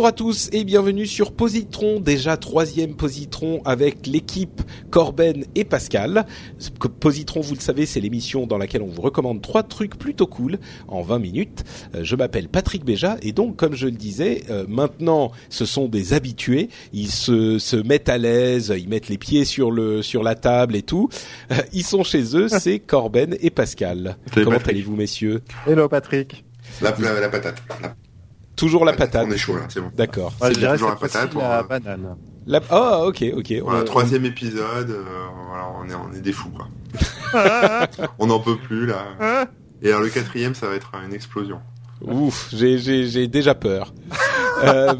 Bonjour à tous et bienvenue sur Positron, déjà troisième Positron avec l'équipe Corben et Pascal. Positron, vous le savez, c'est l'émission dans laquelle on vous recommande trois trucs plutôt cool en 20 minutes. Euh, je m'appelle Patrick Béja et donc, comme je le disais, euh, maintenant, ce sont des habitués. Ils se, se mettent à l'aise, ils mettent les pieds sur le sur la table et tout. Euh, ils sont chez eux, c'est Corben et Pascal. Comment allez-vous, messieurs? Hello Patrick. La, la, la patate. La Toujours la patate. On est chaud là, c'est bon. D'accord. Ouais, C'est toujours la patate, fois-ci, la banane. La... Oh, ok, ok. Voilà, On- troisième épisode, euh, voilà, on est, on est des fous quoi. on n'en peut plus là. Et alors le quatrième, ça va être une explosion. Ouf, j'ai j'ai j'ai déjà peur. Euh,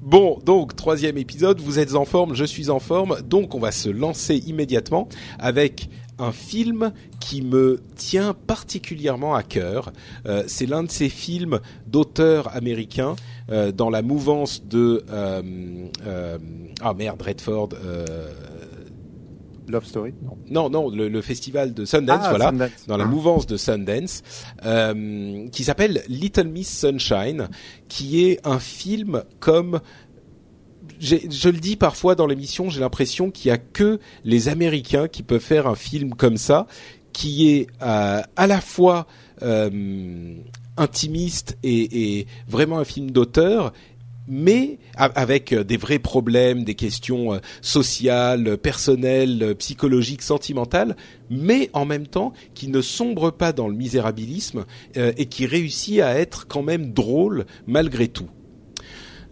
bon, donc troisième épisode, vous êtes en forme, je suis en forme, donc on va se lancer immédiatement avec un film qui me tient particulièrement à cœur. Euh, C'est l'un de ces films d'auteurs américains euh, dans la mouvance de euh, euh, ah merde Redford. Euh, Love Story? Non. non, non, le, le festival de Sundance, Ah, voilà Sundance. dans la mouvance de Sundance, euh, qui s'appelle Little Miss Sunshine, qui est un film comme je le dis parfois dans l'émission, j'ai l'impression qu'il y a que les Américains qui peuvent faire un film comme ça, qui est euh, à la fois euh, intimiste et, vraiment un film d'auteur, mais avec euh, des vrais problèmes, des questions sociales, personnelles, psychologiques, sentimentales, mais en même temps qui ne sombre pas dans le misérabilisme et qui réussit à être quand même drôle malgré tout.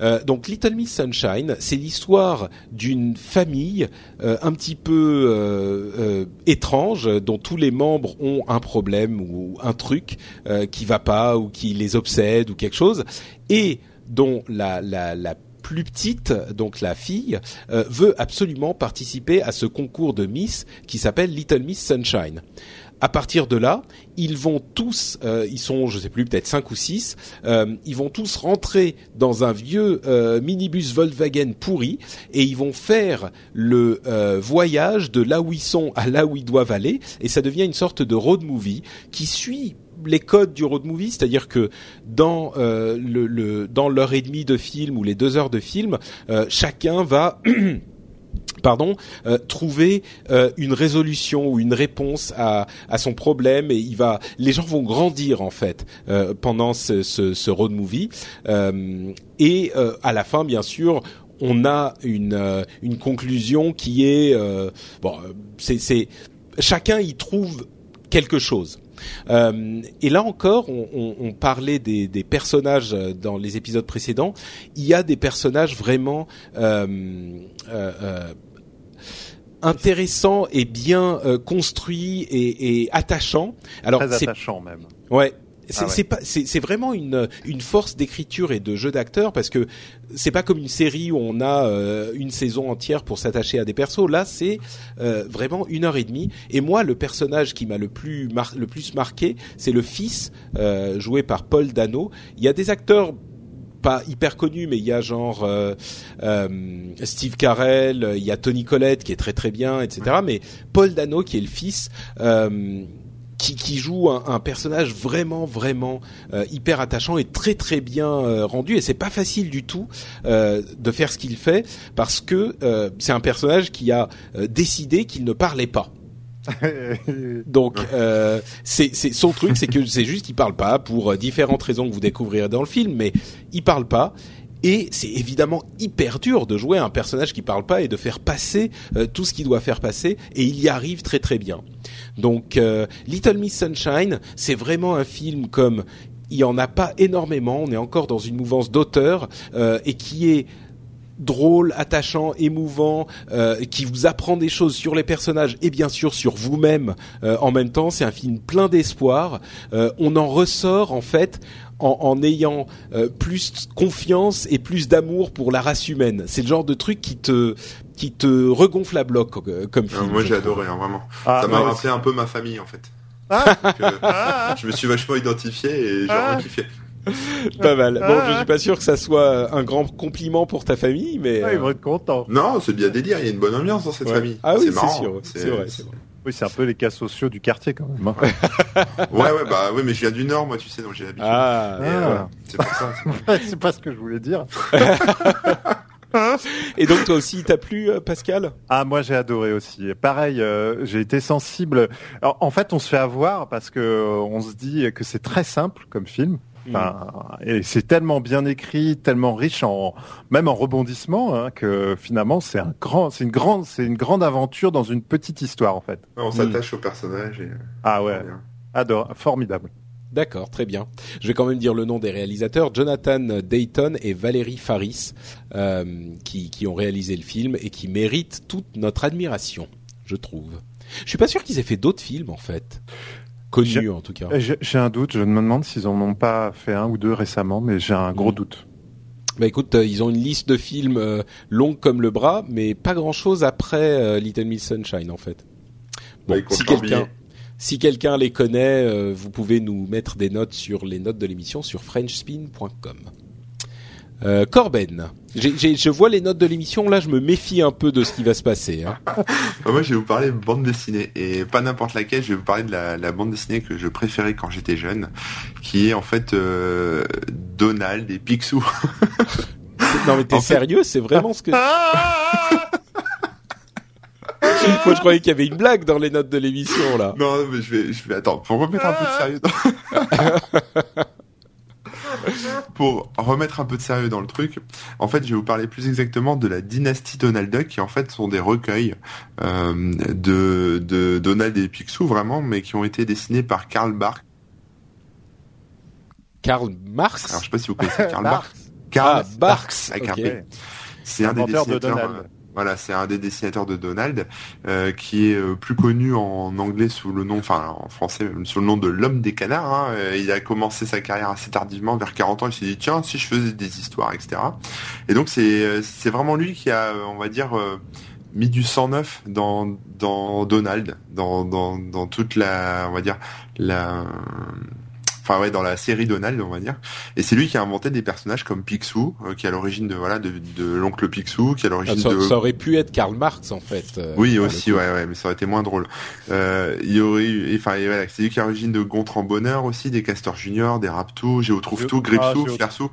Euh, donc Little Miss Sunshine, c'est l'histoire d'une famille euh, un petit peu euh, étrange, dont tous les membres ont un problème ou un truc qui va pas ou qui les obsède ou quelque chose, et dont la, la, plus petite, donc la fille, veut absolument participer à ce concours de Miss qui s'appelle Little Miss Sunshine. À partir de là, ils vont tous, euh, ils sont, je sais plus, peut-être cinq ou six, euh, ils vont tous rentrer dans un vieux euh, minibus Volkswagen pourri et ils vont faire le euh, voyage de là où ils sont à là où ils doivent aller et ça devient une sorte de road movie qui suit les codes du road movie, c'est-à-dire que dans le, le dans l'heure et demie de film ou les deux heures de film, chacun va pardon, euh, trouver euh, une résolution ou une réponse à, à son problème et il va, les gens vont grandir en fait euh, pendant ce, road movie et à la fin bien sûr on a une une conclusion qui est bon c'est chacun y trouve quelque chose. Euh, et là encore, on, on, on parlait des, des personnages euh, dans les épisodes précédents. Il y a des personnages vraiment euh, intéressants et bien construits et, et attachants. Alors Très attachant même. Ouais. C'est Ah ouais. c'est pas c'est vraiment une une force d'écriture et de jeu d'acteur parce que c'est pas comme une série où on a euh, une saison entière pour s'attacher à des persos. Là, c'est euh, vraiment une heure et demie. Et moi, le personnage qui m'a le plus mar- le plus marqué, c'est le fils euh, joué par Paul Dano. Il y a des acteurs pas hyper connus, mais il y a genre euh, euh, Steve Carell, il y a Tony Collette qui est très très bien, etc. Mais Paul Dano qui est le fils. Euh, qui, qui joue un, un personnage vraiment vraiment euh, hyper attachant et très très bien euh, rendu. Et c'est pas facile du tout euh, de faire ce qu'il fait parce que euh, c'est un personnage qui a euh, décidé qu'il ne parlait pas. Donc euh, c'est son truc c'est que c'est juste qu'il parle pas pour différentes raisons que vous découvrirez dans le film mais il parle pas Et c'est évidemment hyper dur de jouer un personnage qui parle pas et de faire passer euh, tout ce qu'il doit faire passer. Et il y arrive très très bien. Donc euh, Little Miss Sunshine, c'est vraiment un film comme il y en a pas énormément. On est encore dans une mouvance d'auteur euh, et qui est drôle, attachant, émouvant, euh, qui vous apprend des choses sur les personnages et bien sûr sur vous-même euh, en même temps. C'est un film plein d'espoir. Euh, on en ressort en fait en, en ayant euh, plus confiance et plus d'amour pour la race humaine. C'est le genre de truc qui te qui te regonfle à bloc euh, comme Euh, film. moi j'ai adoré, hein, vraiment. Ah, ça m'a ouais, rappelé un peu ma famille en fait. Ah. Donc, euh, je me suis vachement identifié et j'ai Ah. vraiment kiffé. Pas mal. Bon, Ah. je suis pas sûr que ça soit un grand compliment pour ta famille, mais Ah, ils vont être contents. Non, c'est bien délire, il y a une bonne ambiance dans cette ouais. famille. Ah oui, c'est marrant, sûr, c'est vrai. Oui, c'est un peu les cas sociaux du quartier quand même. hein. Ouais, ouais, bah oui, mais je viens du Nord, moi, tu sais, donc j'ai l'habitude. Ah, Et, Ah. euh, c'est pour ça. c'est pas ce que je voulais dire. Et donc toi aussi, il t'a plu, euh, Pascal? Ah, moi j'ai adoré aussi. Pareil, euh, j'ai été sensible. Alors, en fait, on se fait avoir parce que euh, on se dit que c'est très simple comme film. Enfin, et c'est tellement bien écrit, tellement riche en même en rebondissements hein, que finalement c'est un grand, c'est une grande, c'est une grande aventure dans une petite histoire en fait. On s'attache au personnage et. Ah ouais, adore, formidable. D'accord, très bien. Je vais quand même dire le nom des réalisateurs Jonathan Dayton et Valérie Faris, euh, qui, qui ont réalisé le film et qui méritent toute notre admiration, je trouve. Je suis pas sûr qu'ils aient fait d'autres films en fait, connus J'ai- en tout cas. J'ai un doute, je me demande s'ils en ont pas fait un ou deux récemment, mais j'ai un gros Mm. doute. Bah écoute, euh, ils ont une liste de films euh, longue comme le bras, mais pas grand chose après euh, Little Miss Sunshine en fait. Bon, Bah, si quelqu'un si quelqu'un les connaît, euh, vous pouvez nous mettre des notes sur les notes de l'émission sur frenchspin.com. Euh, Corben, j'ai- j'ai- je vois les notes de l'émission, là je me méfie un peu de ce qui va se passer. Hein. Bah, moi, je vais vous parler de bande dessinée et pas n'importe laquelle. Je vais vous parler de la, la bande dessinée que je préférais quand j'étais jeune, qui est en fait euh, Donald et Picsou. Non mais t'es fait- sérieux, c'est vraiment ce que... Moi je croyais qu'il y avait une blague dans les notes de l'émission là. non, mais je vais, je vais attendre pour remettre un peu de sérieux. Dans... pour remettre un peu de sérieux dans le truc, en fait, je vais vous parler plus exactement de la dynastie Donald Duck, qui en fait sont des recueils euh, de, de Donald et Picsou vraiment, mais qui ont été dessinés par Karl Barks. Karl Marx? Alors, je sais pas si vous connaissez Karl Barks. Barks. Karl Ah, Barks, avec un ok. B. C'est un des Inventeur de dessinateurs. Donald. Voilà, c'est un des dessinateurs de Donald, euh, qui est euh, plus connu en anglais sous le nom, enfin en français même sous le nom de l'homme des canards. hein. Euh, il a commencé sa carrière assez tardivement, vers 40 ans. Il s'est dit tiens, si je faisais des histoires, etc. Et donc c'est c'est vraiment lui qui a, on va dire. mis du sang neuf dans dans Donald, dans dans dans toute la, on va dire la, enfin ouais, dans la série Donald, on va dire. Et c'est lui qui a inventé des personnages comme Picsou, euh, qui est à l'origine de voilà de, de l'oncle Picsou, qui est à Ah, l'origine ça, de ça aurait pu être Karl Marx en fait. euh, oui aussi ouais ouais mais ça aurait été moins drôle. Euh, il y aurait eu enfin voilà c'est lui qui est à l'origine de Gontran Bonheur aussi, des Castors Junior, des Raptou, Géo trouve tout, Ah, Gripsou, trouve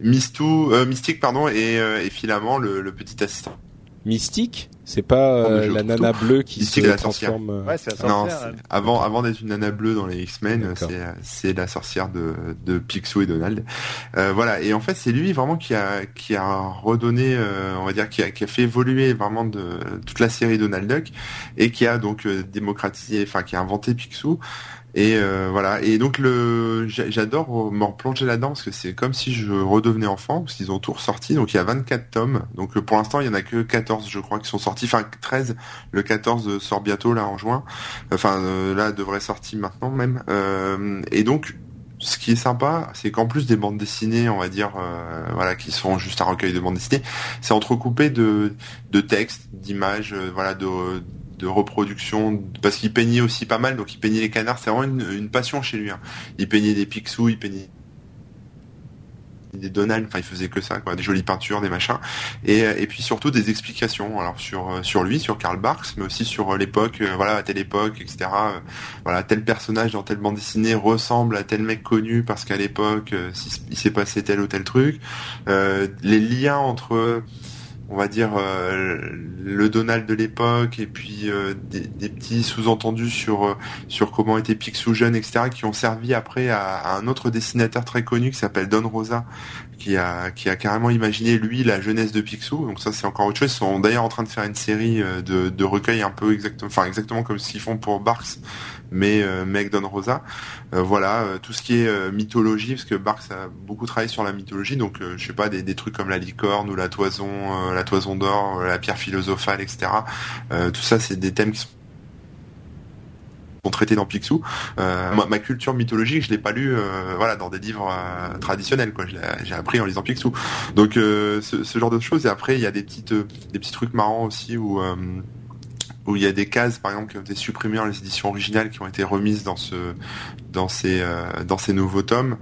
Mistou, euh, Mystique pardon et, euh, et Filament le, le petit assistant. Mystique, c'est pas euh, la nana bleue qui Mystique se la sorcière. transforme. euh, Ouais, c'est la Non, sorcière. avant avant d'être une nana bleue dans les X-Men, c'est c'est la sorcière de de Picsou et Donald. Euh, voilà et en fait c'est lui vraiment qui a qui a redonné euh, on va dire qui a qui a fait évoluer vraiment de toute la série Donald Duck et qui a donc euh, démocratisé enfin qui a inventé Picsou et euh, voilà. Et donc le j'a- j'adore me replonger là-dedans parce que c'est comme si je redevenais enfant parce qu'ils ont tout ressorti. Donc il y a 24 tomes. Donc euh, pour l'instant il y en a que 14 je crois qui sont sortis. Enfin 13 le 14 sort bientôt là en juin. Enfin euh, là devrait sortir maintenant même. Euh, et donc ce qui est sympa, c'est qu'en plus des bandes dessinées, on va dire, euh, voilà, qui sont juste un recueil de bandes dessinées, c'est entrecoupé de, de textes, d'images, euh, voilà, de, de reproduction, parce qu'il peignait aussi pas mal, donc il peignait les canards, c'est vraiment une, passion chez lui. hein. Il peignait des Picsou, il peignait des Donald, enfin il faisait que ça, quoi, des jolies peintures, des machins, et, et puis surtout des explications, alors sur euh, sur lui, sur Karl Barks, mais aussi sur euh, l'époque, euh, voilà, à telle époque, etc. euh, voilà, tel personnage dans telle bande dessinée ressemble à tel mec connu parce qu'à l'époque euh, il s'est passé tel ou tel truc. Euh, les liens entre, on va dire, euh, le Donald de l'époque et puis euh, des, petits sous-entendus sur euh, sur comment était Picsou jeune, etc. qui ont servi après à, un autre dessinateur très connu qui s'appelle Don Rosa, qui a qui a carrément imaginé lui la jeunesse de Picsou. Donc ça c'est encore autre chose. Ils sont d'ailleurs en train de faire une série de, de recueils un peu exactement, enfin exactement comme ce qu'ils font pour Barks, mais Meg Don Rosa. voilà, tout ce qui est mythologie, parce que Barks a beaucoup travaillé sur la mythologie. Donc je sais pas des, des trucs comme la licorne ou la toison, la toison d'or, la pierre philosophale, etc. tout ça c'est des thèmes qui sont traité dans Picsou. Euh, ma, culture mythologique, je l'ai pas lu, euh, voilà, dans des livres euh, traditionnels, quoi. J'ai appris en lisant Picsou. Donc ce, genre de choses. Et après, il y a des petites, des petits trucs marrants aussi où où il y a des cases, par exemple, qui ont été supprimées dans les éditions originales, qui ont été remises dans ce, dans ces, dans ces nouveaux tomes.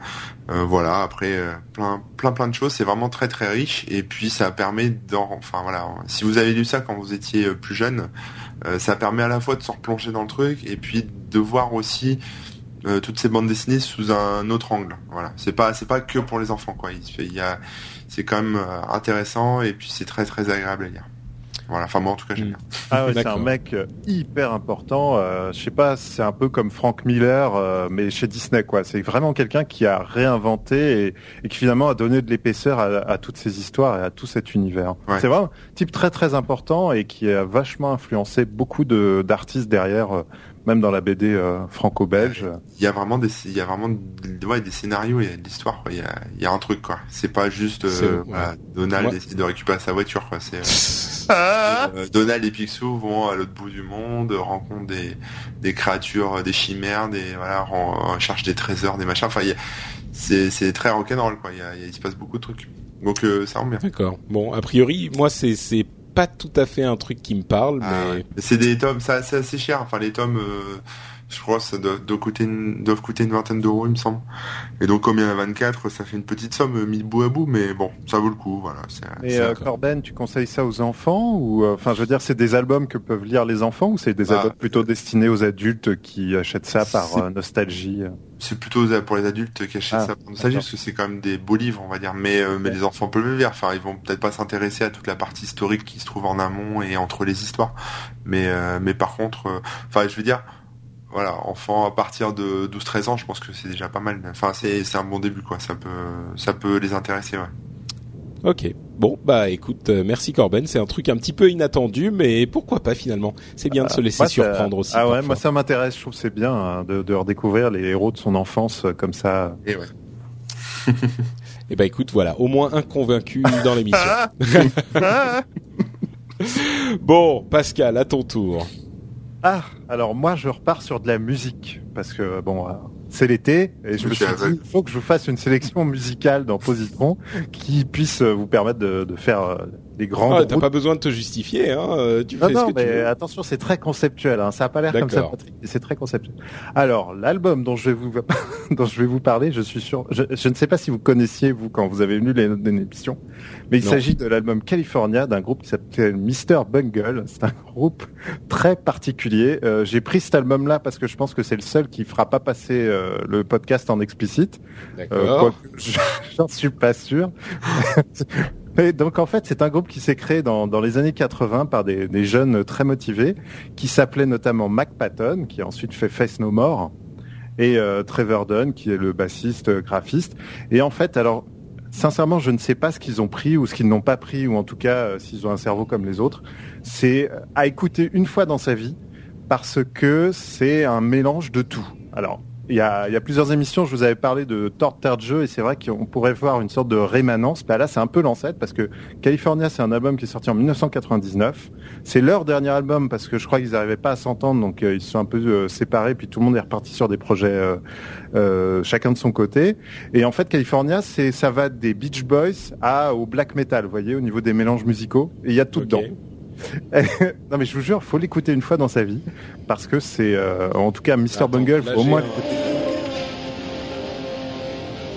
voilà. Après, plein, plein, plein de choses. C'est vraiment très, très riche. Et puis, ça permet d'en, enfin voilà. Si vous avez lu ça quand vous étiez plus jeune, euh, ça permet à la fois de se replonger dans le truc et puis de voir aussi euh, toutes ces bandes dessinées sous un autre angle. Voilà, c'est pas c'est pas que pour les enfants quoi. Il, y a c'est quand même euh, intéressant et puis c'est très très agréable à lire. Voilà, enfin moi en tout cas j'aime bien. Ah ouais, c'est un mec euh, hyper important. Euh, je sais pas, c'est un peu comme Frank Miller, euh, mais chez Disney quoi. C'est vraiment quelqu'un qui a réinventé et, qui finalement a donné de l'épaisseur à, toutes ces histoires et à tout cet univers. C'est vraiment un type très très important et qui a vachement influencé beaucoup d'artistes derrière même dans la BD euh, franco-belge. Il y a vraiment des, il y a vraiment ouais, des scénarios, il y a de l'histoire, il y a, il y a un truc quoi. C'est pas juste euh, Donald décide de récupérer sa voiture quoi. C'est euh, Donald et Picsou vont à l'autre bout du monde, rencontrent des, des créatures, des chimères, des voilà, on, cherche des trésors, des machins. Enfin, c'est c'est très rock'n'roll quoi. Il, y a, il se passe beaucoup de trucs. Donc ça rend bien. D'accord. Bon, a priori, moi c'est c'est pas tout à fait un truc qui me parle, ah mais c'est des tomes, ça c'est assez cher. Enfin les tomes, euh, je crois, ça doit, coûter une, doivent coûter une vingtaine d'euros, il me semble. Et donc comme il y en a 24, ça fait une petite somme euh, mis bout à bout, mais bon, ça vaut le coup, voilà. Et euh, Corben, tu conseilles ça aux enfants ou enfin, je veux dire, c'est des albums que peuvent lire les enfants ou c'est des ah. albums plutôt destinés aux adultes qui achètent ça par nostalgie c'est plutôt pour les adultes qui achètent ah, ça pour nostalgie parce que c'est quand même des beaux livres on va dire mais mais les enfants peuvent le lire enfin ils vont peut-être pas s'intéresser à toute la partie historique qui se trouve en amont et entre les histoires mais mais par contre enfin je veux dire voilà, enfant à partir de 12-13 ans, je pense que c'est déjà pas mal. Enfin, c'est un bon début, quoi. Ça peut, ça peut les intéresser, ouais. Ok. Bon, bah écoute, euh, merci Corben. C'est un truc un petit peu inattendu, mais pourquoi pas finalement? C'est bien de se laisser surprendre aussi. Ah ouais, moi ça m'intéresse. Je trouve c'est bien hein, de, de, redécouvrir les héros de son enfance euh, comme ça. Et ouais. Et eh bah écoute, voilà, au moins un convaincu dans l'émission. bon, Pascal, à ton tour. Ah, alors moi je repars sur de la musique parce que bon, euh, c'est l'été et je me suis dit il faut que je vous fasse une sélection musicale dans Positron qui puisse vous permettre de, de faire euh, des grands. Ah, T'as pas besoin de te justifier, hein. Euh, tu non, fais non, ce que mais tu veux. attention, c'est très conceptuel. Hein. Ça a pas l'air comme ça, Patrick. C'est très conceptuel. Alors, l'album dont je vais vous dont je vais vous parler, je suis sûr. Je, je ne sais pas si vous connaissiez vous quand vous avez venu les notes d'émission, mais il s'agit de l'album California d'un groupe qui s'appelle Mr Bungle. C'est un groupe très particulier. Euh, J'ai pris cet album-là parce que je pense que c'est le seul qui fera pas passer euh, le podcast en explicite. D'accord. Euh, J'en suis pas sûr. Et donc en fait, c'est un groupe qui s'est créé dans, dans, les années 80 par des, des jeunes très motivés, qui s'appelait notamment Mac Patton, qui a ensuite fait Face No More, et euh, Trevor Dunn, qui est le bassiste euh, graphiste. Et en fait, alors sincèrement, je ne sais pas ce qu'ils ont pris ou ce qu'ils n'ont pas pris, ou en tout cas euh, s'ils ont un cerveau comme les autres. C'est à écouter une fois dans sa vie, parce que c'est un mélange de tout. Alors, il y, a, il y a, plusieurs émissions, je vous avais parlé de Tort Terre de jeu et c'est vrai qu'on pourrait voir une sorte de rémanence. Bah là, c'est un peu l'ancêtre parce que California, c'est un album qui est sorti en 1999. C'est leur dernier album parce que je crois qu'ils n'arrivaient pas à s'entendre, donc euh, ils se sont un peu euh, séparés. Puis tout le monde est reparti sur des projets euh, chacun de son côté. Et en fait, California, c'est ça va des Beach Boys à au black metal, vous voyez, au niveau des mélanges musicaux. Et il y a tout dedans. non mais je vous jure, faut l'écouter une fois dans sa vie parce que c'est, euh, en tout cas, Mr Bungle, faut au moins.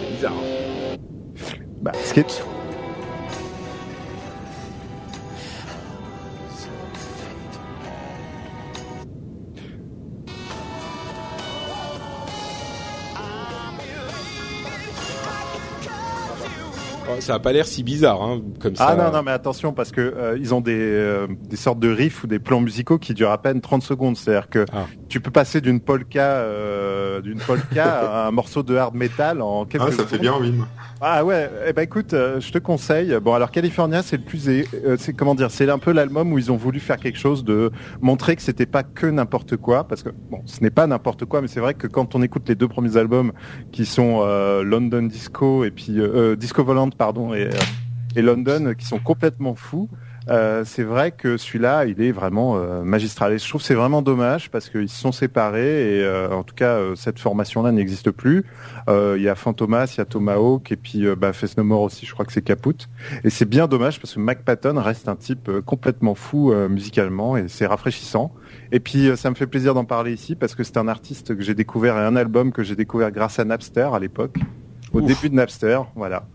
C'est bizarre. Hein. Bah, ce qui est ça a pas l'air si bizarre, hein, comme ça. Ah non, non, mais attention, parce que euh, ils ont des, euh, des sortes de riffs ou des plans musicaux qui durent à peine 30 secondes. C'est-à-dire que ah. Tu peux passer d'une polka, euh, d'une polka à un morceau de hard metal en quelques Ah, ça fait bien moi. Ah ouais, eh ben écoute, euh, je te conseille. Bon alors California, c'est le plus, euh, c'est comment dire, c'est un peu l'album où ils ont voulu faire quelque chose de montrer que c'était pas que n'importe quoi, parce que bon, ce n'est pas n'importe quoi, mais c'est vrai que quand on écoute les deux premiers albums qui sont euh, London Disco et puis euh, euh, Disco Volante pardon et, euh, et London, qui sont complètement fous. euh, c'est vrai que celui-là, il est vraiment euh, magistral. Et je trouve que c'est vraiment dommage parce qu'ils se sont séparés et euh, en tout cas euh, cette formation-là n'existe plus. Euh, Il y a Fantomas, il y a Tomahawk et puis euh, bah, Face No More aussi. Je crois que c'est Caput. Et c'est bien dommage parce que Mac Patton reste un type euh, complètement fou euh, musicalement et c'est rafraîchissant. Et puis euh, ça me fait plaisir d'en parler ici parce que c'est un artiste que j'ai découvert et un album que j'ai découvert grâce à Napster à l'époque, au Ouf. début de Napster, voilà.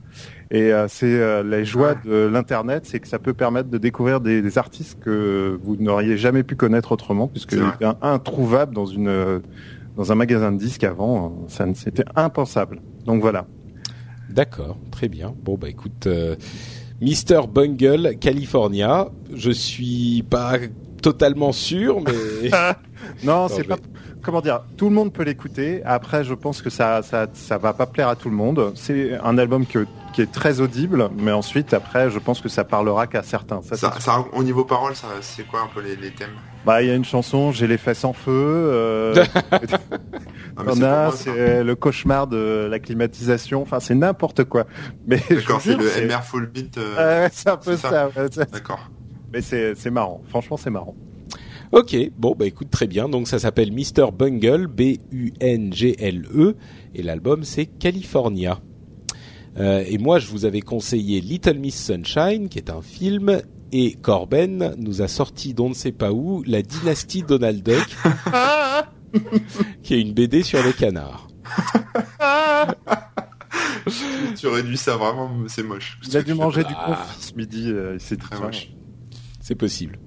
Et euh, c'est euh, la joie de l'internet, c'est que ça peut permettre de découvrir des, des artistes que vous n'auriez jamais pu connaître autrement, puisque C'est vrai. était un- introuvable dans une euh, dans un magasin de disques avant, euh, ça c'était impensable. Donc voilà. D'accord, très bien. Bon bah écoute, euh, Mr Bungle, California. Je suis pas totalement sûr, mais Non, c'est pas. Comment dire Tout le monde peut l'écouter. Après, je pense que ça, ça, ça va pas plaire à tout le monde. C'est un album que, qui est très audible, mais ensuite, après, je pense que ça parlera qu'à certains. Ça, Ça, c'est- ça, au niveau parole, ça, c'est quoi un peu les, les thèmes? Bah, il y a une chanson, j'ai les fesses en feu. Euh, on a, c'est le cauchemar de la climatisation. Enfin, c'est n'importe quoi. Mais D'accord, c'est le c'est- MR Full Beat. euh, c'est un peu c'est ça. D'accord. Mais c'est, c'est marrant. Franchement, c'est marrant. Ok. Bon bah écoute, très bien. Donc ça s'appelle Mr Bungle, B-U-N-G-L-E, et l'album c'est California. Euh, et moi, je vous avais conseillé Little Miss Sunshine, qui est un film, et Corben nous a sorti d'on ne sait pas où la dynastie Donald Duck, qui est une BD sur le canard. tu réduis ça vraiment, c'est moche. Il a dû manger du Ah. confit ce midi. euh, s'est dit, Très moche. C'est possible.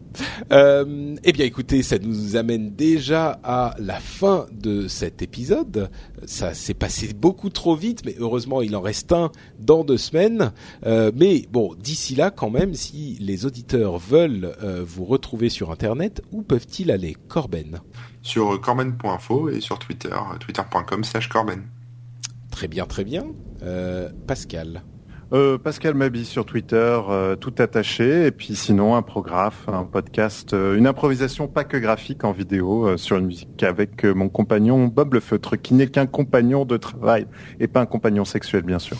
Euh, eh bien, écoutez, ça nous amène déjà à la fin de cet épisode. Ça s'est passé beaucoup trop vite, mais heureusement, il en reste un dans deux semaines. Euh, mais bon, d'ici là, quand même, si les auditeurs veulent euh, vous retrouver sur Internet, où peuvent-ils aller, Corben? Sur corben.info et sur Twitter, twitter.com slash corben. Très bien, très bien. Pascal. Euh, Pascal Mabi sur Twitter, euh, tout attaché, et puis sinon un prographe, un podcast, euh, une improvisation pas que graphique en vidéo euh, sur une musique avec euh, mon compagnon Bob Le Feutre, qui n'est qu'un compagnon de travail et pas un compagnon sexuel bien sûr.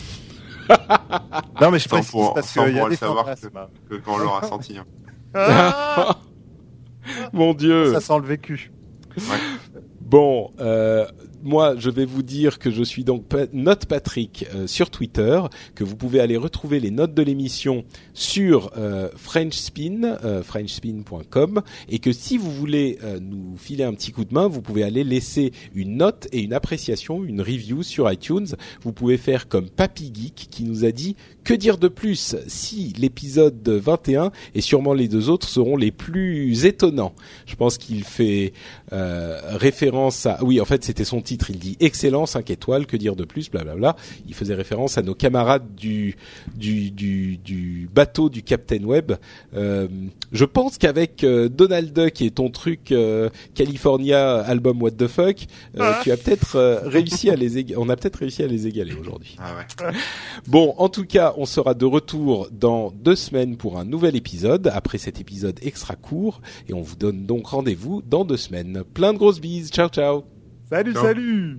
non mais je précise pour- parce sans qu'il y a pour le des savoir fantasmes. Que quand on l'aura senti. hein. Ah Mon Dieu Ça sent le vécu. Bon, euh, moi, je vais vous dire que je suis donc Note Patrick euh, sur Twitter, que vous pouvez aller retrouver les notes de l'émission sur euh, FrenchSpin, euh, FrenchSpin.com, et que si vous voulez nous filer un petit coup de main, vous pouvez aller laisser une note et une appréciation, une review sur iTunes. Vous pouvez faire comme Papy Geek qui nous a dit que dire de plus si l'épisode 21 et sûrement les deux autres seront les plus étonnants? Je pense qu'il fait référence à oui en fait c'était son titre il dit excellent 5 étoiles que dire de plus blablabla il faisait référence à nos camarades du du du, du bateau du Captain Web Euh, je pense qu'avec euh, Donald Duck et ton truc euh, California album What the fuck euh, tu as peut-être euh, réussi à les éga- on a peut-être réussi à les égaler aujourd'hui. Ah ouais. Bon, en tout cas, on sera de retour dans deux semaines pour un nouvel épisode, après cet épisode extra court, et on vous donne donc rendez-vous dans deux semaines. Plein de grosses bises, ciao ciao Salut, salut.